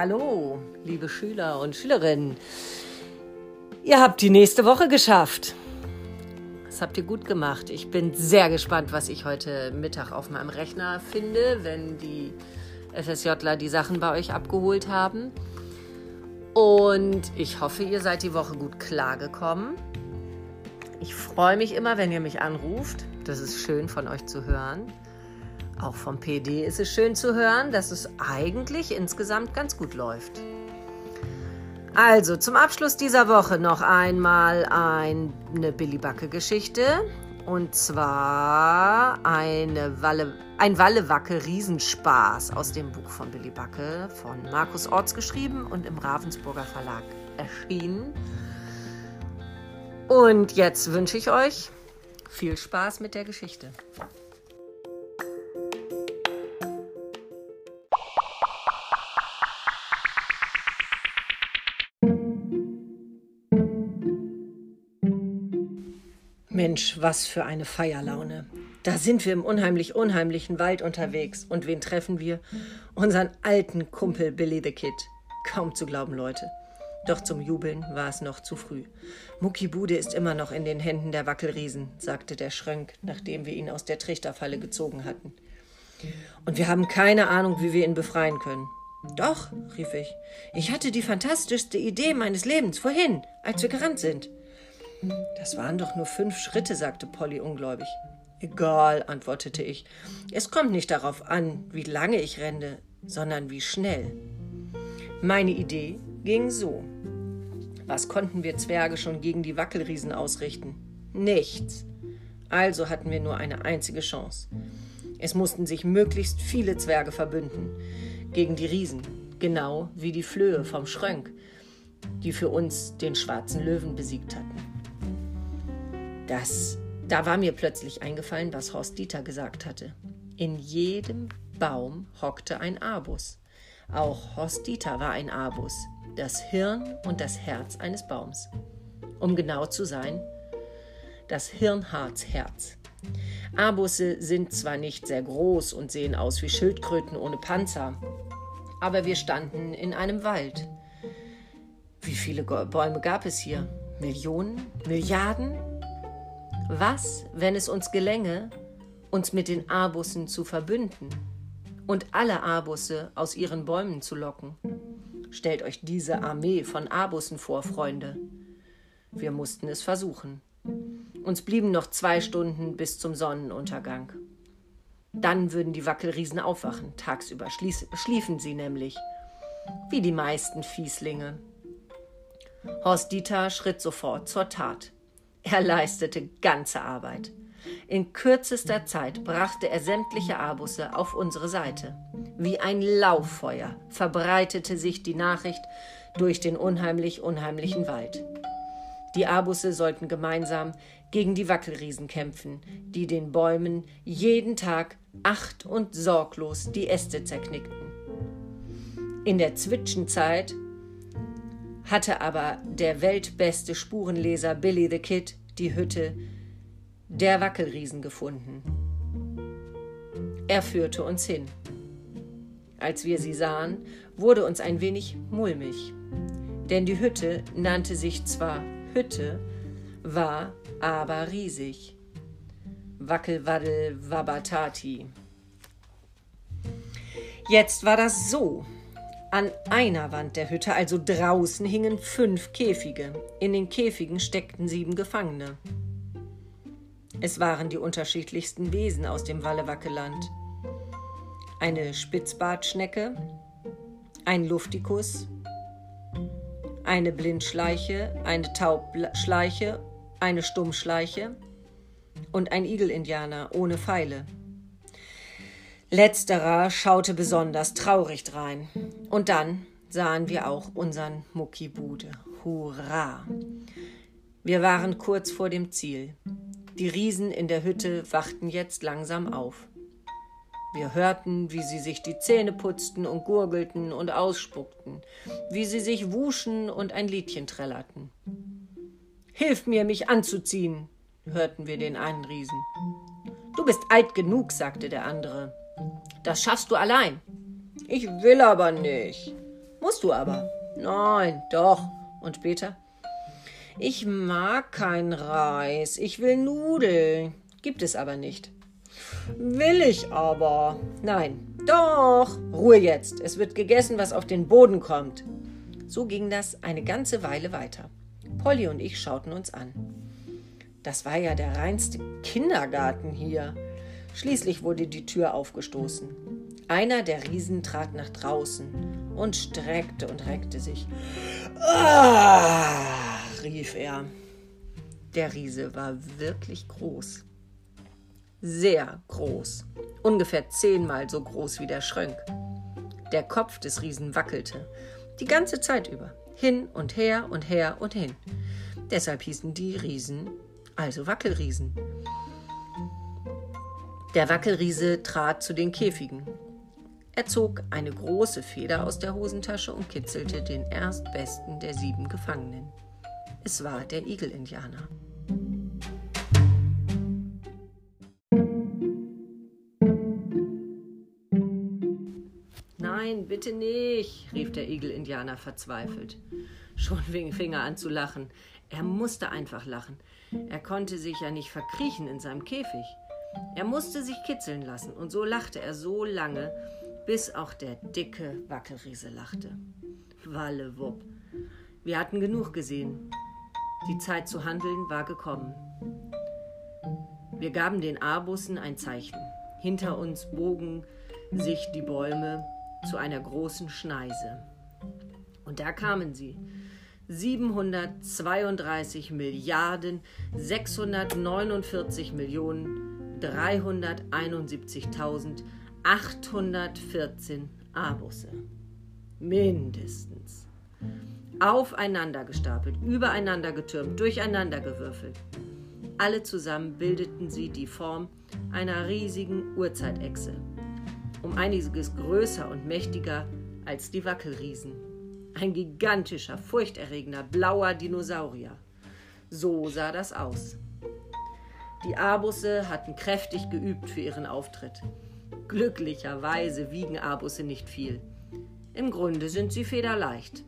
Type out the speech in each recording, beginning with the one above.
Hallo, liebe Schüler und Schülerinnen. Ihr habt die nächste Woche geschafft. Das habt ihr gut gemacht. Ich bin sehr gespannt, was ich heute Mittag auf meinem Rechner finde, wenn die FSJler die Sachen bei euch abgeholt haben. Und ich hoffe, ihr seid die Woche gut klargekommen. Ich freue mich immer, wenn ihr mich anruft. Das ist schön von euch zu hören. Auch vom PD ist es schön zu hören, dass es eigentlich insgesamt ganz gut läuft. Also zum Abschluss dieser Woche noch einmal eine Billy Backe Geschichte. Und zwar eine Walle, ein Wallewacke Riesenspaß aus dem Buch von Billy Backe von Markus Orts geschrieben und im Ravensburger Verlag erschienen. Und jetzt wünsche ich euch viel Spaß mit der Geschichte. Mensch, was für eine Feierlaune. Da sind wir im unheimlich unheimlichen Wald unterwegs. Und wen treffen wir? Unseren alten Kumpel Billy the Kid. Kaum zu glauben, Leute. Doch zum Jubeln war es noch zu früh. Muckibude ist immer noch in den Händen der Wackelriesen, sagte der Schrönk, nachdem wir ihn aus der Trichterfalle gezogen hatten. Und wir haben keine Ahnung, wie wir ihn befreien können. Doch, rief ich. Ich hatte die fantastischste Idee meines Lebens vorhin, als wir gerannt sind. Das waren doch nur fünf Schritte, sagte Polly ungläubig. Egal, antwortete ich. Es kommt nicht darauf an, wie lange ich renne, sondern wie schnell. Meine Idee ging so. Was konnten wir Zwerge schon gegen die Wackelriesen ausrichten? Nichts. Also hatten wir nur eine einzige Chance. Es mussten sich möglichst viele Zwerge verbünden gegen die Riesen, genau wie die Flöhe vom Schrönk, die für uns den schwarzen Löwen besiegt hatten. Das, da war mir plötzlich eingefallen, was Horst Dieter gesagt hatte. In jedem Baum hockte ein Abus. Auch Horst Dieter war ein Abus, das Hirn und das Herz eines Baums. Um genau zu sein, das Hirnharzherz. Abusse sind zwar nicht sehr groß und sehen aus wie Schildkröten ohne Panzer, aber wir standen in einem Wald. Wie viele Bäume gab es hier? Millionen? Milliarden? Was, wenn es uns gelänge, uns mit den Abussen zu verbünden und alle Abusse aus ihren Bäumen zu locken? Stellt euch diese Armee von Abussen vor, Freunde. Wir mussten es versuchen. Uns blieben noch zwei Stunden bis zum Sonnenuntergang. Dann würden die Wackelriesen aufwachen. Tagsüber schliefen sie nämlich. Wie die meisten Fieslinge. Horst Dieter schritt sofort zur Tat. Er leistete ganze Arbeit. In kürzester Zeit brachte er sämtliche Abusse auf unsere Seite. Wie ein Lauffeuer verbreitete sich die Nachricht durch den unheimlich unheimlichen Wald. Die Abusse sollten gemeinsam gegen die Wackelriesen kämpfen, die den Bäumen jeden Tag acht und sorglos die Äste zerknickten. In der Zwischenzeit hatte aber der weltbeste Spurenleser Billy the Kid die Hütte der Wackelriesen gefunden. Er führte uns hin. Als wir sie sahen, wurde uns ein wenig mulmig, denn die Hütte nannte sich zwar Hütte, war aber riesig. Wackelwaddel Wabatati. Jetzt war das so. An einer Wand der Hütte, also draußen, hingen fünf Käfige. In den Käfigen steckten sieben Gefangene. Es waren die unterschiedlichsten Wesen aus dem Wallewackeland. Eine Spitzbartschnecke, ein Luftikus, eine Blindschleiche, eine Taubschleiche, eine Stummschleiche und ein Igelindianer ohne Pfeile. Letzterer schaute besonders traurig drein. Und dann sahen wir auch unseren Muckibude. Hurra! Wir waren kurz vor dem Ziel. Die Riesen in der Hütte wachten jetzt langsam auf. Wir hörten, wie sie sich die Zähne putzten und gurgelten und ausspuckten, wie sie sich wuschen und ein Liedchen trällerten. Hilf mir, mich anzuziehen, hörten wir den einen Riesen. Du bist alt genug, sagte der andere. Das schaffst du allein. Ich will aber nicht. Musst du aber. Nein, doch. Und später? Ich mag kein Reis, ich will Nudeln. Gibt es aber nicht. Will ich aber. Nein, doch. Ruhe jetzt. Es wird gegessen, was auf den Boden kommt. So ging das eine ganze Weile weiter. Polly und ich schauten uns an. Das war ja der reinste Kindergarten hier. Schließlich wurde die Tür aufgestoßen. Einer der Riesen trat nach draußen und streckte und reckte sich. Ah! rief er. Der Riese war wirklich groß. Sehr groß. Ungefähr zehnmal so groß wie der Schrönk. Der Kopf des Riesen wackelte. Die ganze Zeit über. Hin und her und her und hin. Deshalb hießen die Riesen also Wackelriesen. Der Wackelriese trat zu den Käfigen. Er zog eine große Feder aus der Hosentasche und kitzelte den erstbesten der sieben Gefangenen. Es war der Igel-Indianer. Nein, bitte nicht, rief der Igel-Indianer verzweifelt. Schon fing er an zu lachen. Er musste einfach lachen. Er konnte sich ja nicht verkriechen in seinem Käfig. Er musste sich kitzeln lassen, und so lachte er so lange, bis auch der dicke Wackelriese lachte. Wallewupp. Wir hatten genug gesehen. Die Zeit zu handeln war gekommen. Wir gaben den Abussen ein Zeichen. Hinter uns bogen sich die Bäume zu einer großen Schneise. Und da kamen sie. 732 Milliarden 649 Millionen 371.814 A-Busse. Mindestens aufeinander gestapelt, übereinander getürmt, durcheinander gewürfelt. Alle zusammen bildeten sie die Form einer riesigen Urzeitechse, um einiges größer und mächtiger als die Wackelriesen. Ein gigantischer, furchterregender, blauer Dinosaurier. So sah das aus. Die Abusse hatten kräftig geübt für ihren Auftritt. Glücklicherweise wiegen Abusse nicht viel. Im Grunde sind sie federleicht.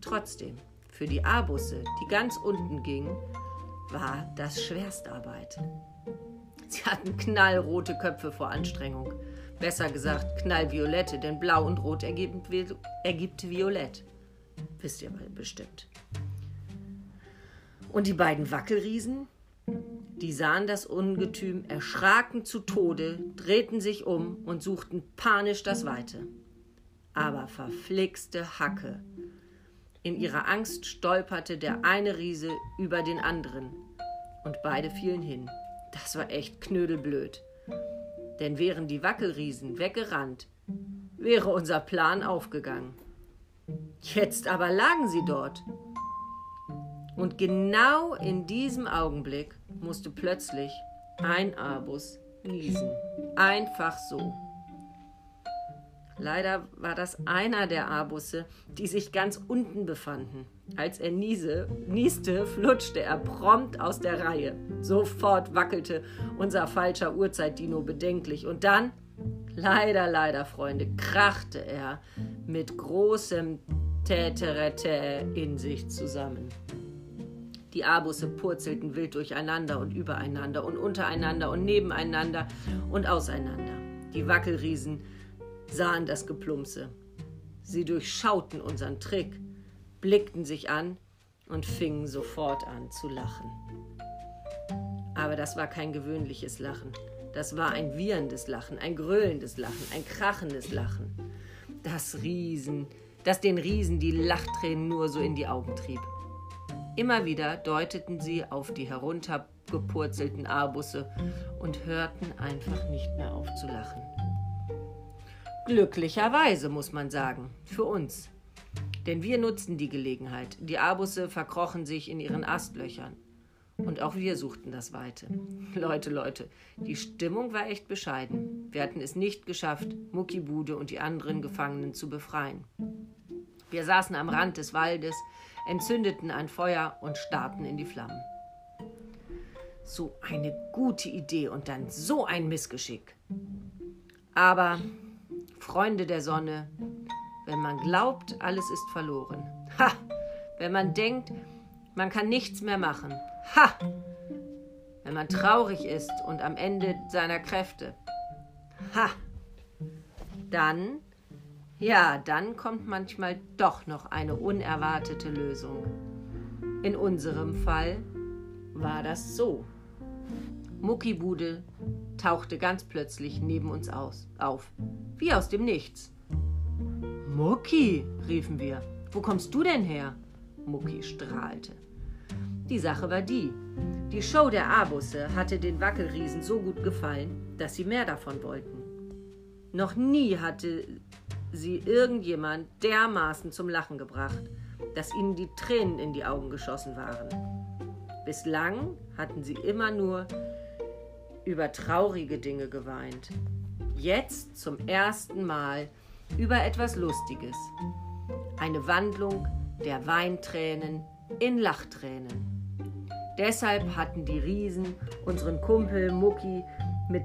Trotzdem, für die Abusse, die ganz unten gingen, war das Schwerstarbeit. Sie hatten knallrote Köpfe vor Anstrengung. Besser gesagt knallviolette, denn blau und rot ergibt, ergibt violett. Wisst ihr bestimmt. Und die beiden Wackelriesen, die sahen das Ungetüm, erschraken zu Tode, drehten sich um und suchten panisch das Weite. Aber verflixte Hacke, in ihrer Angst stolperte der eine Riese über den anderen und beide fielen hin. Das war echt knödelblöd. Denn wären die Wackelriesen weggerannt, wäre unser Plan aufgegangen. Jetzt aber lagen sie dort. Und genau in diesem Augenblick musste plötzlich ein Abus niesen. Einfach so. Leider war das einer der Abusse, die sich ganz unten befanden. Als er niese, nieste, flutschte er prompt aus der Reihe. Sofort wackelte unser falscher Urzeitdino bedenklich und dann, leider, leider, Freunde, krachte er mit großem Täterete in sich zusammen. Die Abusse purzelten wild durcheinander und übereinander und untereinander und nebeneinander und auseinander. Die Wackelriesen sahen das Geplumpse. Sie durchschauten unseren Trick, blickten sich an und fingen sofort an zu lachen. Aber das war kein gewöhnliches Lachen. Das war ein wieherndes Lachen, ein gröhlendes Lachen, ein krachendes Lachen. Das Riesen, das den Riesen die Lachtränen nur so in die Augen trieb. Immer wieder deuteten sie auf die heruntergepurzelten Arbusse und hörten einfach nicht mehr auf zu lachen. Glücklicherweise, muss man sagen, für uns. Denn wir nutzten die Gelegenheit. Die Abusse verkrochen sich in ihren Astlöchern. Und auch wir suchten das Weite. Leute, Leute, die Stimmung war echt bescheiden. Wir hatten es nicht geschafft, Muckibude und die anderen Gefangenen zu befreien. Wir saßen am Rand des Waldes, entzündeten ein Feuer und starrten in die Flammen. So eine gute Idee und dann so ein Missgeschick. Aber Freunde der Sonne, wenn man glaubt, alles ist verloren. Ha! Wenn man denkt, man kann nichts mehr machen. Ha! Wenn man traurig ist und am Ende seiner Kräfte. Ha! Dann, ja, dann kommt manchmal doch noch eine unerwartete Lösung. In unserem Fall war das so. Muckibude tauchte ganz plötzlich neben uns aus, auf, wie aus dem Nichts. Mucki, riefen wir, wo kommst du denn her? Mucki strahlte. Die Sache war die. Die Show der Abusse hatte den Wackelriesen so gut gefallen, dass sie mehr davon wollten. Noch nie hatte sie irgendjemand dermaßen zum Lachen gebracht, dass ihnen die Tränen in die Augen geschossen waren. Bislang hatten sie immer nur über traurige Dinge geweint. Jetzt zum ersten Mal über etwas Lustiges. Eine Wandlung der Weintränen in Lachtränen. Deshalb hatten die Riesen unseren Kumpel Mucki mit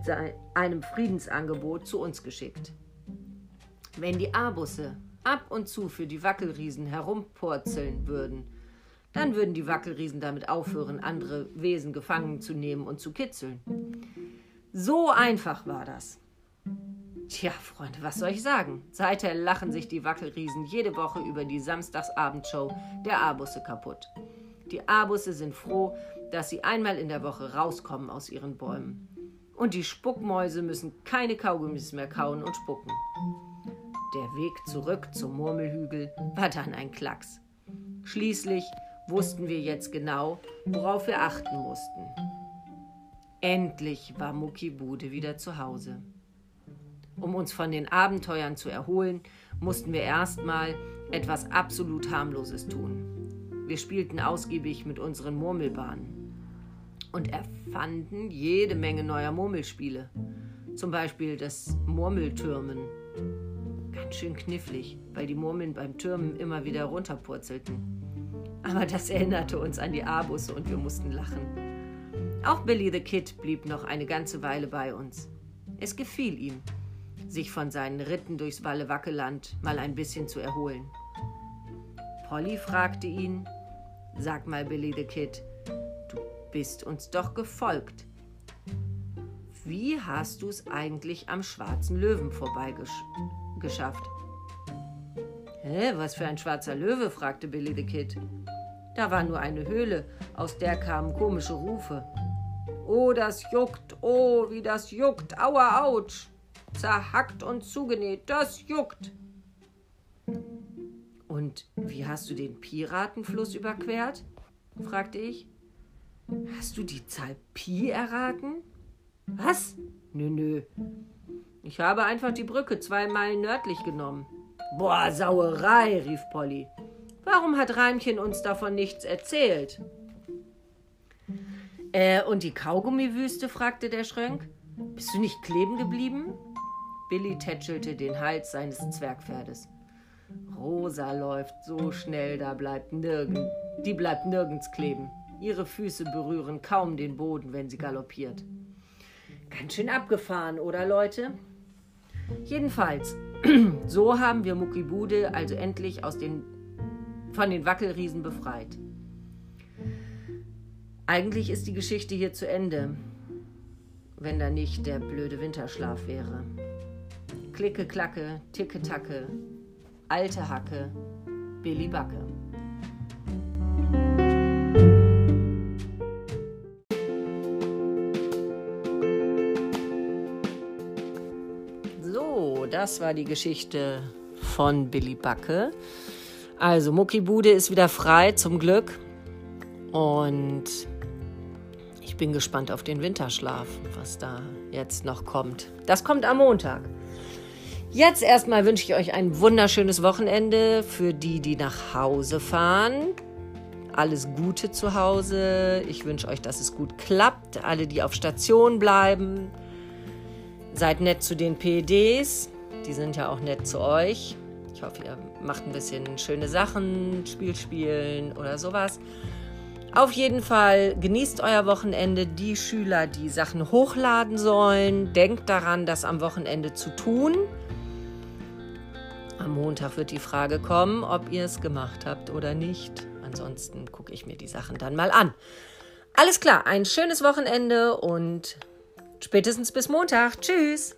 einem Friedensangebot zu uns geschickt. Wenn die Abusse ab und zu für die Wackelriesen herumpurzeln würden, dann würden die Wackelriesen damit aufhören, andere Wesen gefangen zu nehmen und zu kitzeln. So einfach war das. Tja, Freunde, was soll ich sagen? Seither lachen sich die Wackelriesen jede Woche über die Samstagsabendshow der Abusse kaputt. Die Abusse sind froh, dass sie einmal in der Woche rauskommen aus ihren Bäumen. Und die Spuckmäuse müssen keine Kaugummis mehr kauen und spucken. Der Weg zurück zum Murmelhügel war dann ein Klacks. Schließlich wussten wir jetzt genau, worauf wir achten mussten. Endlich war Muckibude wieder zu Hause. Um uns von den Abenteuern zu erholen, mussten wir erstmal etwas absolut harmloses tun. Wir spielten ausgiebig mit unseren Murmelbahnen und erfanden jede Menge neuer Murmelspiele. Zum Beispiel das Murmeltürmen. Ganz schön knifflig, weil die Murmeln beim Türmen immer wieder runterpurzelten. Aber das erinnerte uns an die Abusse und wir mussten lachen. Auch Billy the Kid blieb noch eine ganze Weile bei uns. Es gefiel ihm, sich von seinen Ritten durchs Walle-Wackeland mal ein bisschen zu erholen. Polly fragte ihn, Sag mal, Billy the Kid, du bist uns doch gefolgt. Wie hast du es eigentlich am schwarzen Löwen vorbeigeschafft? Hä, was für ein schwarzer Löwe? fragte Billy the Kid. Da war nur eine Höhle, aus der kamen komische Rufe. Oh, das juckt, oh, wie das juckt, aua, autsch. Zerhackt und zugenäht, das juckt. Und wie hast du den Piratenfluss überquert? fragte ich. Hast du die Zahl Pi erraten? Was? Nö, nö. Ich habe einfach die Brücke zwei Meilen nördlich genommen. Boah, Sauerei, rief Polly. Warum hat Reimchen uns davon nichts erzählt? Äh, und die Kaugummiwüste? fragte der Schrönk. Bist du nicht kleben geblieben? Billy tätschelte den Hals seines Zwergpferdes. Rosa läuft so schnell, da bleibt nirgend, die bleibt nirgends kleben. Ihre Füße berühren kaum den Boden, wenn sie galoppiert. Ganz schön abgefahren, oder Leute? Jedenfalls, so haben wir Muckibude also endlich aus den, von den Wackelriesen befreit. Eigentlich ist die Geschichte hier zu Ende, wenn da nicht der blöde Winterschlaf wäre. Klicke, klacke, ticke, tacke, Alte Hacke, Billy Backe. Das war die Geschichte von Billy Backe. Also, Muckibude ist wieder frei, zum Glück. Und ich bin gespannt auf den Winterschlaf, was da jetzt noch kommt. Das kommt am Montag. Jetzt erstmal wünsche ich euch ein wunderschönes Wochenende für die, die nach Hause fahren. Alles Gute zu Hause. Ich wünsche euch, dass es gut klappt. Alle, die auf Station bleiben, seid nett zu den PEDs. Die sind ja auch nett zu euch. Ich hoffe, ihr macht ein bisschen schöne Sachen, Spiel spielen oder sowas. Auf jeden Fall genießt euer Wochenende. Die Schüler, die Sachen hochladen sollen, denkt daran, das am Wochenende zu tun. Am Montag wird die Frage kommen, ob ihr es gemacht habt oder nicht. Ansonsten gucke ich mir die Sachen dann mal an. Alles klar, ein schönes Wochenende und spätestens bis Montag. Tschüss.